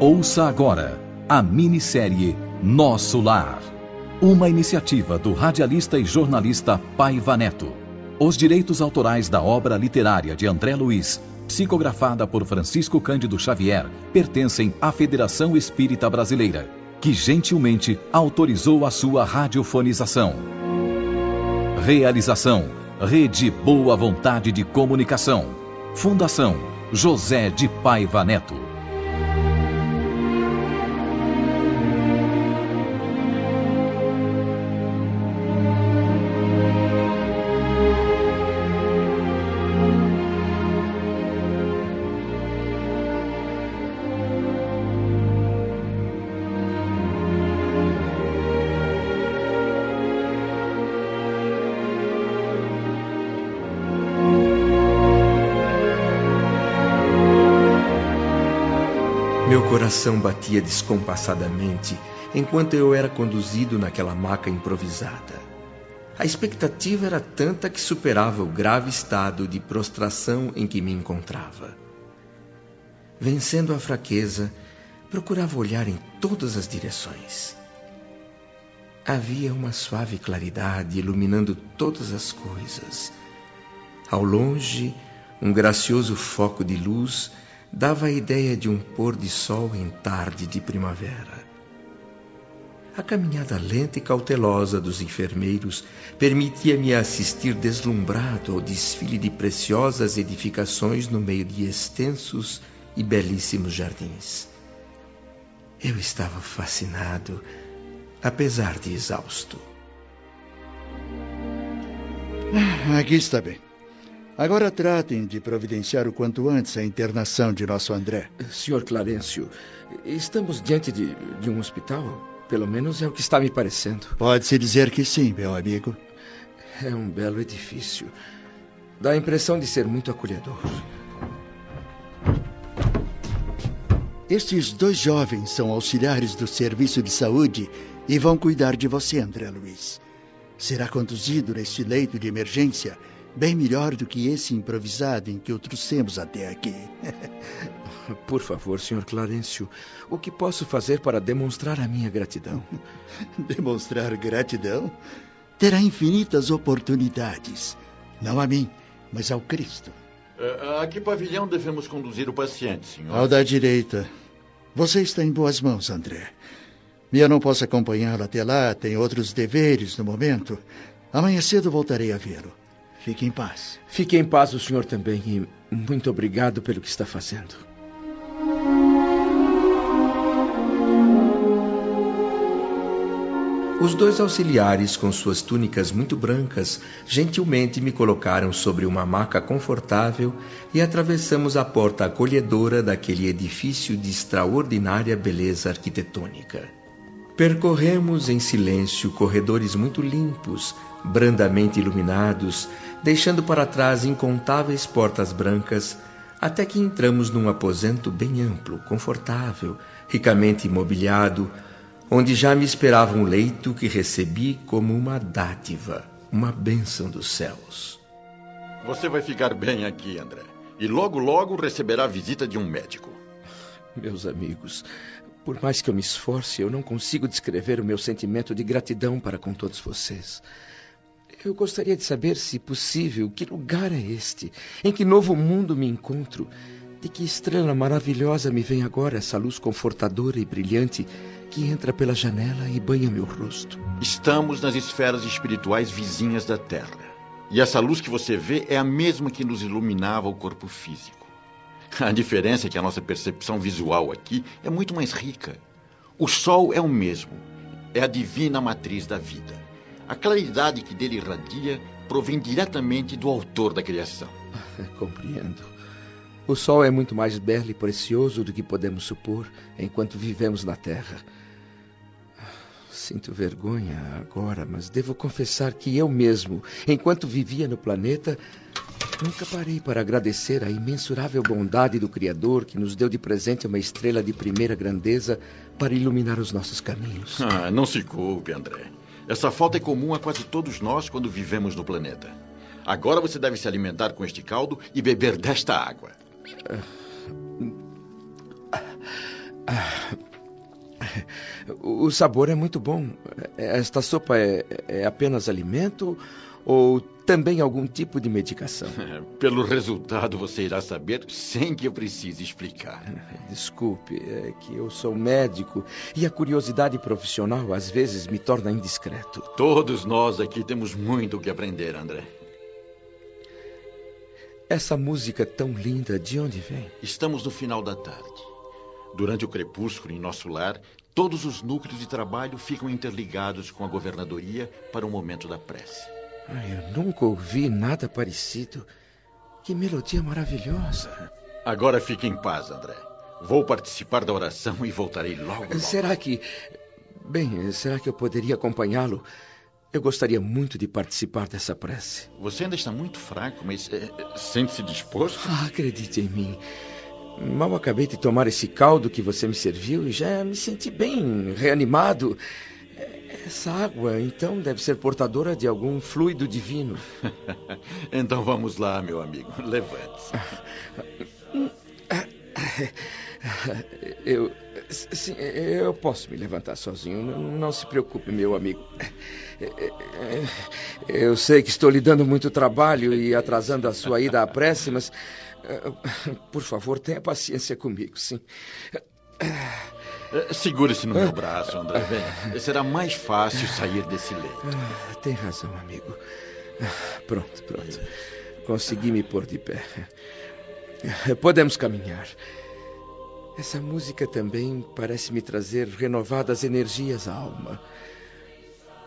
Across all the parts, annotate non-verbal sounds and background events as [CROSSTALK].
Ouça agora a minissérie Nosso Lar. Uma iniciativa do radialista e jornalista Paiva Neto. Os direitos autorais da obra literária de André Luiz, psicografada por Francisco Cândido Xavier, pertencem à Federação Espírita Brasileira, que gentilmente autorizou a sua radiofonização. Realização: Rede Boa Vontade de Comunicação. Fundação José de Paiva Neto. Coração batia descompassadamente enquanto eu era conduzido naquela maca improvisada. A expectativa era tanta que superava o grave estado de prostração em que me encontrava. Vencendo a fraqueza, procurava olhar em todas as direções. Havia uma suave claridade iluminando todas as coisas. Ao longe, um gracioso foco de luz dava a ideia de um pôr de sol em tarde de primavera. A caminhada lenta e cautelosa dos enfermeiros permitia-me assistir deslumbrado ao desfile de preciosas edificações no meio de extensos e belíssimos jardins. Eu estava fascinado, apesar de exausto. Aqui está bem. Agora tratem de providenciar o quanto antes a internação de nosso André. Senhor Clarencio, estamos diante de, de um hospital? Pelo menos é o que está me parecendo. Pode-se dizer que sim, meu amigo. É um belo edifício. Dá a impressão de ser muito acolhedor. Estes dois jovens são auxiliares do serviço de saúde e vão cuidar de você, André Luiz. Será conduzido neste leito de emergência bem melhor do que esse improvisado em que o trouxemos até aqui. [LAUGHS] Por favor, Sr. Clarencio, o que posso fazer para demonstrar a minha gratidão? [LAUGHS] demonstrar gratidão? Terá infinitas oportunidades. Não a mim, mas ao Cristo. Uh, a que pavilhão devemos conduzir o paciente, senhor? Ao da direita. Você está em boas mãos, André. Eu não posso acompanhá-lo até lá, tenho outros deveres no momento. Amanhã cedo voltarei a vê-lo. Fique em paz. Fique em paz o senhor também e muito obrigado pelo que está fazendo. Os dois auxiliares, com suas túnicas muito brancas, gentilmente me colocaram sobre uma maca confortável e atravessamos a porta acolhedora daquele edifício de extraordinária beleza arquitetônica. Percorremos em silêncio corredores muito limpos, brandamente iluminados, deixando para trás incontáveis portas brancas, até que entramos num aposento bem amplo, confortável, ricamente imobiliado, onde já me esperava um leito que recebi como uma dádiva, uma bênção dos céus. Você vai ficar bem aqui, André, e logo, logo receberá a visita de um médico. Meus amigos, por mais que eu me esforce, eu não consigo descrever o meu sentimento de gratidão para com todos vocês. Eu gostaria de saber, se possível, que lugar é este? Em que novo mundo me encontro? De que estrela maravilhosa me vem agora essa luz confortadora e brilhante que entra pela janela e banha meu rosto? Estamos nas esferas espirituais vizinhas da Terra. E essa luz que você vê é a mesma que nos iluminava o corpo físico. [LAUGHS] A diferença é que a nossa percepção visual aqui é muito mais rica. O Sol é o mesmo, é a divina matriz da vida. A claridade que dele irradia provém diretamente do autor da criação. [LAUGHS] Compreendo. O sol é muito mais belo e precioso do que podemos supor enquanto vivemos na Terra. Sinto vergonha agora, mas devo confessar que eu mesmo, enquanto vivia no planeta, nunca parei para agradecer a imensurável bondade do Criador que nos deu de presente uma estrela de primeira grandeza para iluminar os nossos caminhos. Ah, não se culpe, André. Essa falta é comum a quase todos nós quando vivemos no planeta. Agora você deve se alimentar com este caldo e beber desta água. O sabor é muito bom. Esta sopa é, é apenas alimento ou também algum tipo de medicação? [LAUGHS] Pelo resultado você irá saber sem que eu precise explicar. [LAUGHS] Desculpe, é que eu sou médico e a curiosidade profissional às vezes me torna indiscreto. Todos nós aqui temos muito o que aprender, André. Essa música tão linda, de onde vem? Estamos no final da tarde. Durante o crepúsculo, em nosso lar, todos os núcleos de trabalho ficam interligados com a governadoria para o momento da prece. Ai, eu nunca ouvi nada parecido. Que melodia maravilhosa. Agora fique em paz, André. Vou participar da oração e voltarei logo. logo. Será que. Bem, será que eu poderia acompanhá-lo? Eu gostaria muito de participar dessa prece. Você ainda está muito fraco, mas é, sente-se disposto? Ah, acredite em mim. Mal acabei de tomar esse caldo que você me serviu e já me senti bem reanimado. Essa água, então, deve ser portadora de algum fluido divino. [LAUGHS] então vamos lá, meu amigo. Levante-se. [LAUGHS] Eu. Sim, eu posso me levantar sozinho. Não, não, se preocupe, meu amigo. Eu sei que estou lhe dando muito trabalho e atrasando a sua ida à prece, mas. Por favor, tenha paciência comigo, sim. Segure-se no meu braço, André. Venha. Será mais fácil sair desse leito. Tem razão, amigo. Pronto, pronto. Consegui me pôr de pé. Podemos caminhar. Essa música também parece me trazer renovadas energias à alma.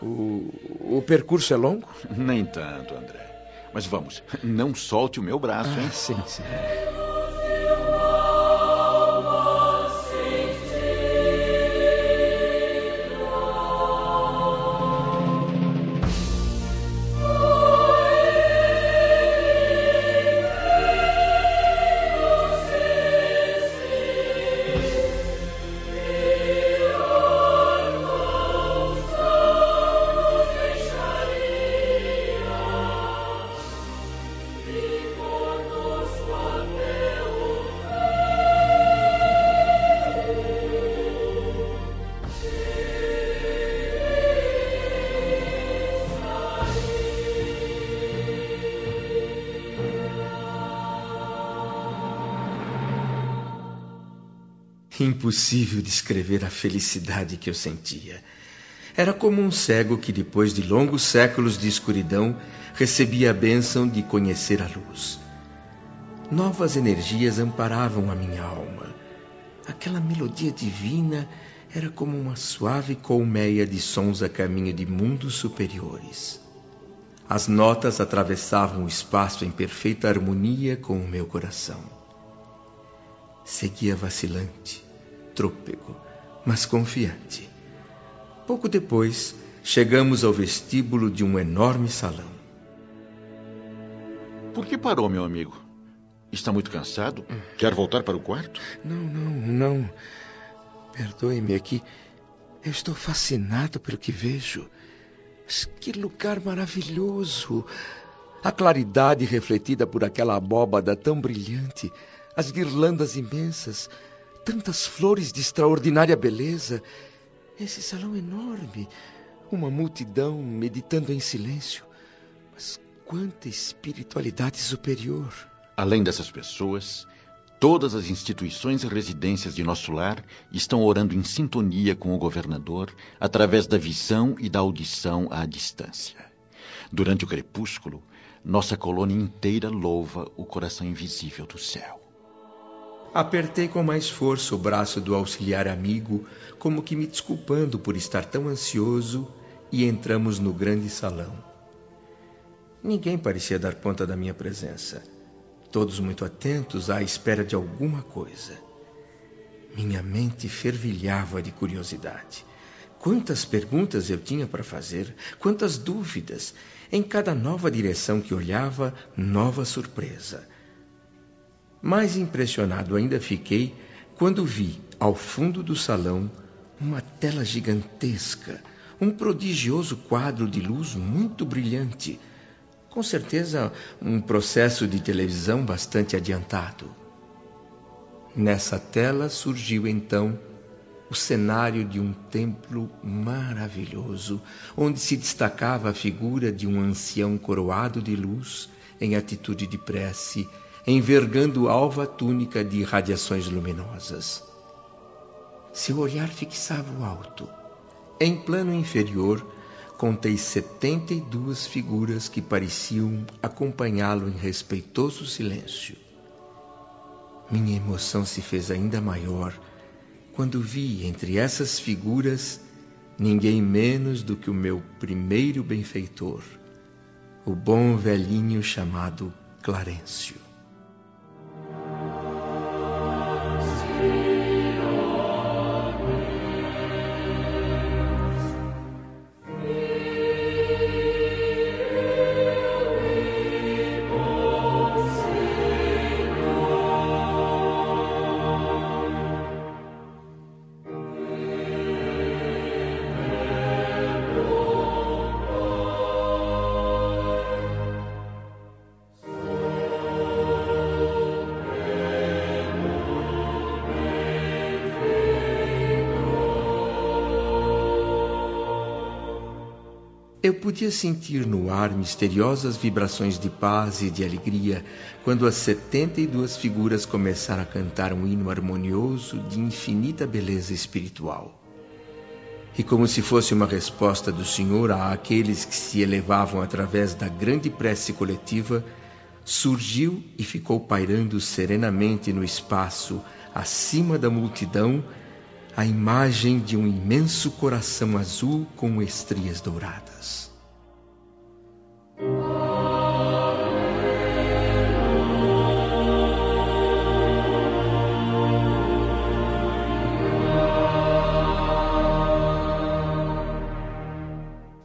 O, o percurso é longo? Nem tanto, André. Mas vamos, não solte o meu braço, ah, hein? Sim, sim. Impossível descrever a felicidade que eu sentia. Era como um cego que, depois de longos séculos de escuridão, recebia a bênção de conhecer a luz. Novas energias amparavam a minha alma. Aquela melodia divina era como uma suave colmeia de sons a caminho de mundos superiores. As notas atravessavam o espaço em perfeita harmonia com o meu coração. Seguia vacilante, trôpego, mas confiante. Pouco depois, chegamos ao vestíbulo de um enorme salão. Por que parou, meu amigo? Está muito cansado? Quer voltar para o quarto? Não, não, não. Perdoe-me aqui. Eu estou fascinado pelo que vejo. Que lugar maravilhoso! A claridade refletida por aquela abóbada tão brilhante, as guirlandas imensas, tantas flores de extraordinária beleza. Esse salão enorme, uma multidão meditando em silêncio. Mas quanta espiritualidade superior. Além dessas pessoas, todas as instituições e residências de nosso lar estão orando em sintonia com o governador através da visão e da audição à distância. Durante o crepúsculo, nossa colônia inteira louva o coração invisível do céu. Apertei com mais força o braço do auxiliar amigo, como que me desculpando por estar tão ansioso, e entramos no grande salão. Ninguém parecia dar conta da minha presença, todos muito atentos à espera de alguma coisa. Minha mente fervilhava de curiosidade. Quantas perguntas eu tinha para fazer, quantas dúvidas. Em cada nova direção que olhava, nova surpresa. Mais impressionado ainda fiquei quando vi, ao fundo do salão, uma tela gigantesca, um prodigioso quadro de luz muito brilhante. Com certeza, um processo de televisão bastante adiantado. Nessa tela surgiu então o cenário de um templo maravilhoso, onde se destacava a figura de um ancião coroado de luz em atitude de prece, envergando alva túnica de radiações luminosas. Seu olhar fixava o alto. Em plano inferior, contei setenta e duas figuras que pareciam acompanhá-lo em respeitoso silêncio. Minha emoção se fez ainda maior quando vi entre essas figuras ninguém menos do que o meu primeiro benfeitor, o bom velhinho chamado Clarencio. Eu podia sentir no ar misteriosas vibrações de paz e de alegria quando as setenta e duas figuras começaram a cantar um hino harmonioso de infinita beleza espiritual. E como se fosse uma resposta do Senhor àqueles que se elevavam através da grande prece coletiva, surgiu e ficou pairando serenamente no espaço, acima da multidão, a imagem de um imenso coração azul com estrias douradas.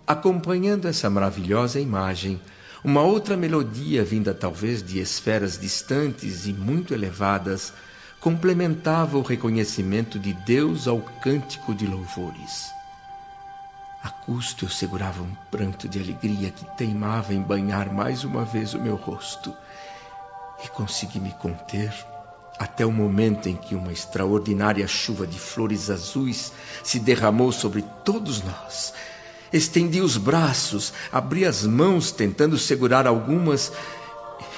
Acompanhando essa maravilhosa imagem, uma outra melodia vinda talvez de esferas distantes e muito elevadas complementava o reconhecimento de Deus ao cântico de louvores. A custo eu segurava um pranto de alegria que teimava em banhar mais uma vez o meu rosto e consegui me conter até o momento em que uma extraordinária chuva de flores azuis se derramou sobre todos nós. Estendi os braços, abri as mãos tentando segurar algumas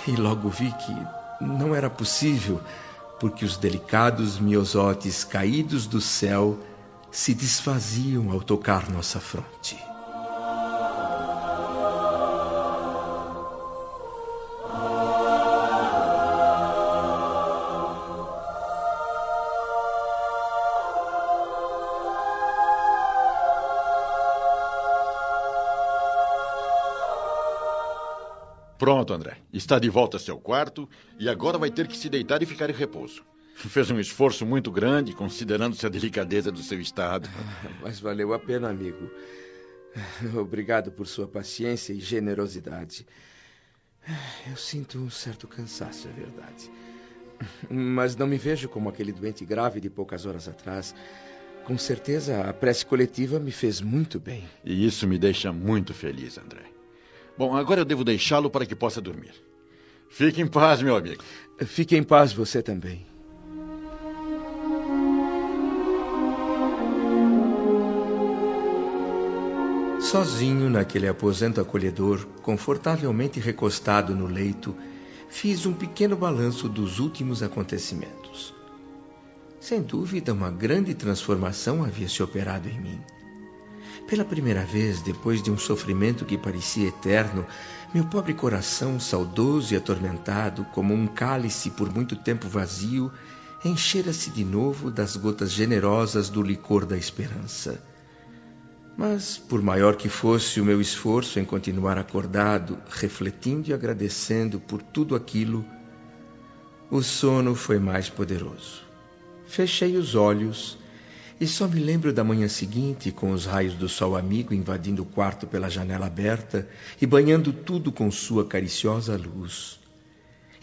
e logo vi que não era possível porque os delicados miosotes caídos do céu se desfaziam ao tocar nossa fronte. Pronto, André. Está de volta ao seu quarto e agora vai ter que se deitar e ficar em repouso. Fez um esforço muito grande, considerando-se a delicadeza do seu estado. Mas valeu a pena, amigo. Obrigado por sua paciência e generosidade. Eu sinto um certo cansaço, é verdade. Mas não me vejo como aquele doente grave de poucas horas atrás. Com certeza, a prece coletiva me fez muito bem. E isso me deixa muito feliz, André. Bom, agora eu devo deixá-lo para que possa dormir. Fique em paz, meu amigo. Fique em paz você também. Sozinho naquele aposento acolhedor, confortavelmente recostado no leito, fiz um pequeno balanço dos últimos acontecimentos. Sem dúvida, uma grande transformação havia se operado em mim. Pela primeira vez, depois de um sofrimento que parecia eterno, meu pobre coração, saudoso e atormentado, como um cálice por muito tempo vazio, enchera-se de novo das gotas generosas do licor da esperança. Mas, por maior que fosse o meu esforço em continuar acordado, refletindo e agradecendo por tudo aquilo, o sono foi mais poderoso. Fechei os olhos e só me lembro da manhã seguinte, com os raios do sol amigo invadindo o quarto pela janela aberta e banhando tudo com sua cariciosa luz.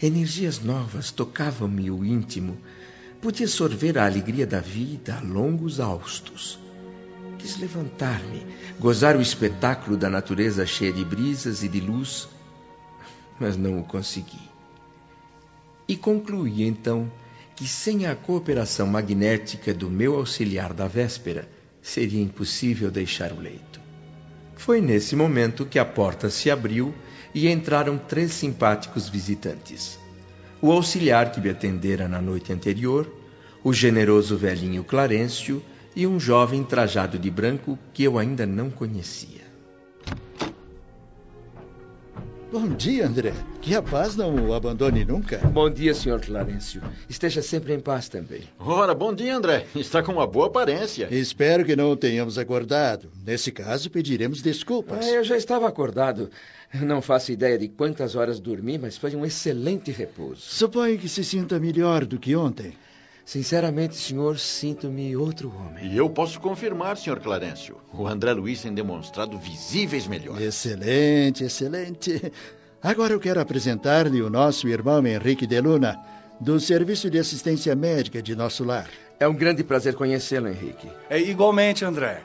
Energias novas tocavam-me o íntimo. Podia sorver a alegria da vida a longos austos Quis levantar-me, gozar o espetáculo da natureza cheia de brisas e de luz, mas não o consegui. E concluí então que sem a cooperação magnética do meu auxiliar da véspera, seria impossível deixar o leito. Foi nesse momento que a porta se abriu e entraram três simpáticos visitantes. O auxiliar que me atendera na noite anterior, o generoso velhinho Clarencio e um jovem trajado de branco que eu ainda não conhecia. Bom dia, André. Que a paz não o abandone nunca. Bom dia, senhor Clarencio. Esteja sempre em paz também. Ora, bom dia, André. Está com uma boa aparência. Espero que não o tenhamos acordado. Nesse caso, pediremos desculpas. Ah, eu já estava acordado. Não faço ideia de quantas horas dormi, mas foi um excelente repouso. Suponho que se sinta melhor do que ontem. Sinceramente, senhor, sinto-me outro homem. E eu posso confirmar, senhor Clarencio. O André Luiz tem demonstrado visíveis melhores. Excelente, excelente. Agora eu quero apresentar-lhe o nosso irmão Henrique de Luna, do Serviço de Assistência Médica de nosso lar. É um grande prazer conhecê-lo, Henrique. É igualmente, André.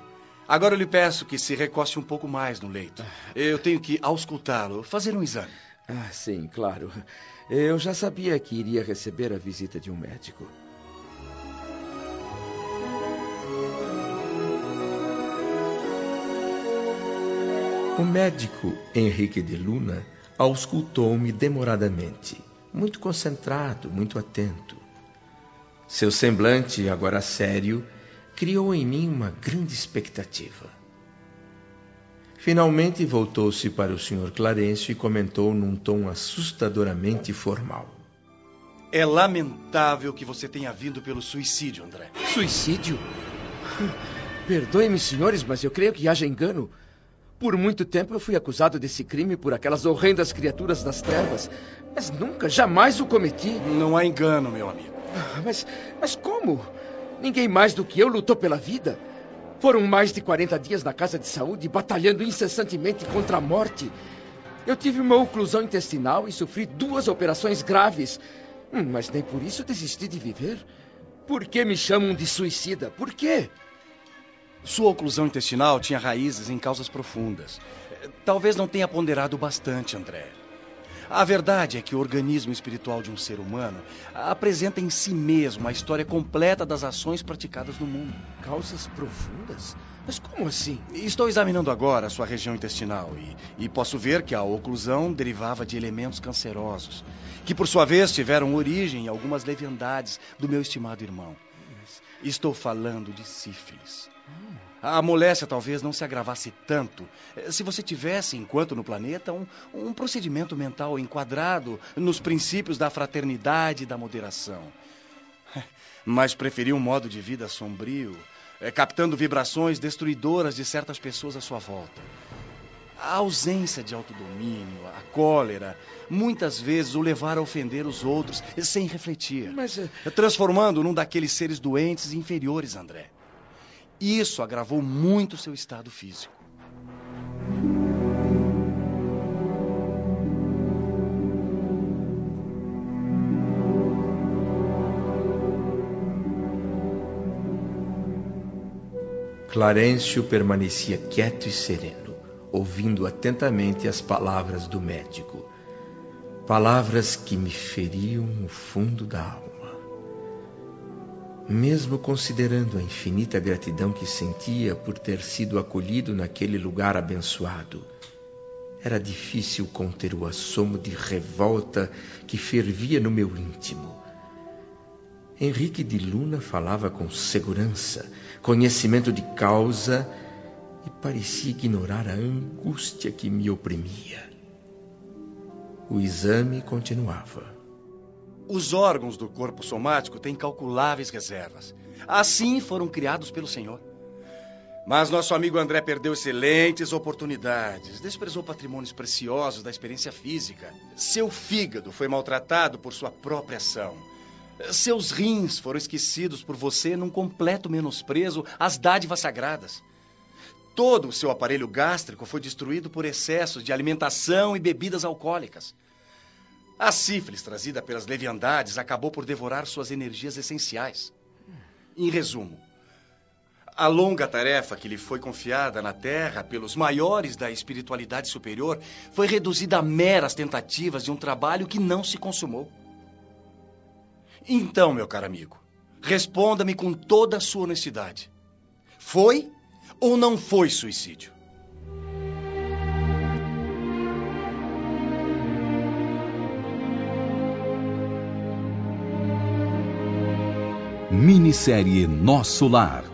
Agora eu lhe peço que se recoste um pouco mais no leito. Eu tenho que auscultá-lo, fazer um exame. Ah, sim, claro. Eu já sabia que iria receber a visita de um médico. O médico Henrique de Luna auscultou-me demoradamente, muito concentrado, muito atento. Seu semblante, agora sério, criou em mim uma grande expectativa. Finalmente voltou-se para o Sr. Clarencio e comentou num tom assustadoramente formal. É lamentável que você tenha vindo pelo suicídio, André. Suicídio? Perdoe-me, senhores, mas eu creio que haja engano. Por muito tempo eu fui acusado desse crime por aquelas horrendas criaturas das trevas, mas nunca, jamais o cometi. Não há engano, meu amigo. Mas, mas como? Ninguém mais do que eu lutou pela vida. Foram mais de 40 dias na casa de saúde, batalhando incessantemente contra a morte. Eu tive uma oclusão intestinal e sofri duas operações graves. Hum, mas nem por isso desisti de viver. Por que me chamam de suicida? Por quê? Sua oclusão intestinal tinha raízes em causas profundas. Talvez não tenha ponderado bastante, André. A verdade é que o organismo espiritual de um ser humano apresenta em si mesmo a história completa das ações praticadas no mundo. Causas profundas? Mas como assim? Estou examinando agora a sua região intestinal e, e posso ver que a oclusão derivava de elementos cancerosos, que por sua vez tiveram origem em algumas leviandades do meu estimado irmão. Estou falando de sífilis. A moléstia talvez não se agravasse tanto se você tivesse, enquanto no planeta, um, um procedimento mental enquadrado nos princípios da fraternidade e da moderação. Mas preferi um modo de vida sombrio, eh, captando vibrações destruidoras de certas pessoas à sua volta. A ausência de autodomínio, a cólera, muitas vezes o levaram a ofender os outros sem refletir. Mas, eh, Transformando num daqueles seres doentes e inferiores, André. Isso agravou muito seu estado físico. Clarencio permanecia quieto e sereno, ouvindo atentamente as palavras do médico. Palavras que me feriam o fundo da alma. Mesmo considerando a infinita gratidão que sentia por ter sido acolhido naquele lugar abençoado, era difícil conter o assomo de revolta que fervia no meu íntimo. Henrique de Luna falava com segurança, conhecimento de causa e parecia ignorar a angústia que me oprimia. O exame continuava. Os órgãos do corpo somático têm calculáveis reservas. Assim foram criados pelo Senhor. Mas nosso amigo André perdeu excelentes oportunidades, desprezou patrimônios preciosos da experiência física. Seu fígado foi maltratado por sua própria ação. Seus rins foram esquecidos por você num completo menosprezo às dádivas sagradas. Todo o seu aparelho gástrico foi destruído por excessos de alimentação e bebidas alcoólicas. A sífilis trazida pelas leviandades acabou por devorar suas energias essenciais. Em resumo, a longa tarefa que lhe foi confiada na Terra pelos maiores da espiritualidade superior foi reduzida a meras tentativas de um trabalho que não se consumou. Então, meu caro amigo, responda-me com toda a sua honestidade. Foi ou não foi suicídio? Minissérie Nosso Lar.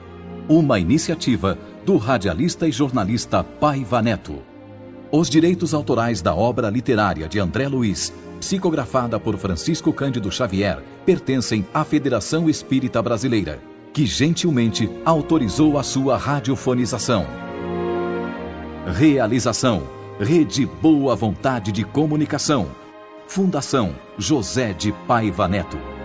Uma iniciativa do radialista e jornalista Paiva Neto. Os direitos autorais da obra literária de André Luiz, psicografada por Francisco Cândido Xavier, pertencem à Federação Espírita Brasileira, que gentilmente autorizou a sua radiofonização. Realização: Rede Boa Vontade de Comunicação. Fundação José de Paiva Neto.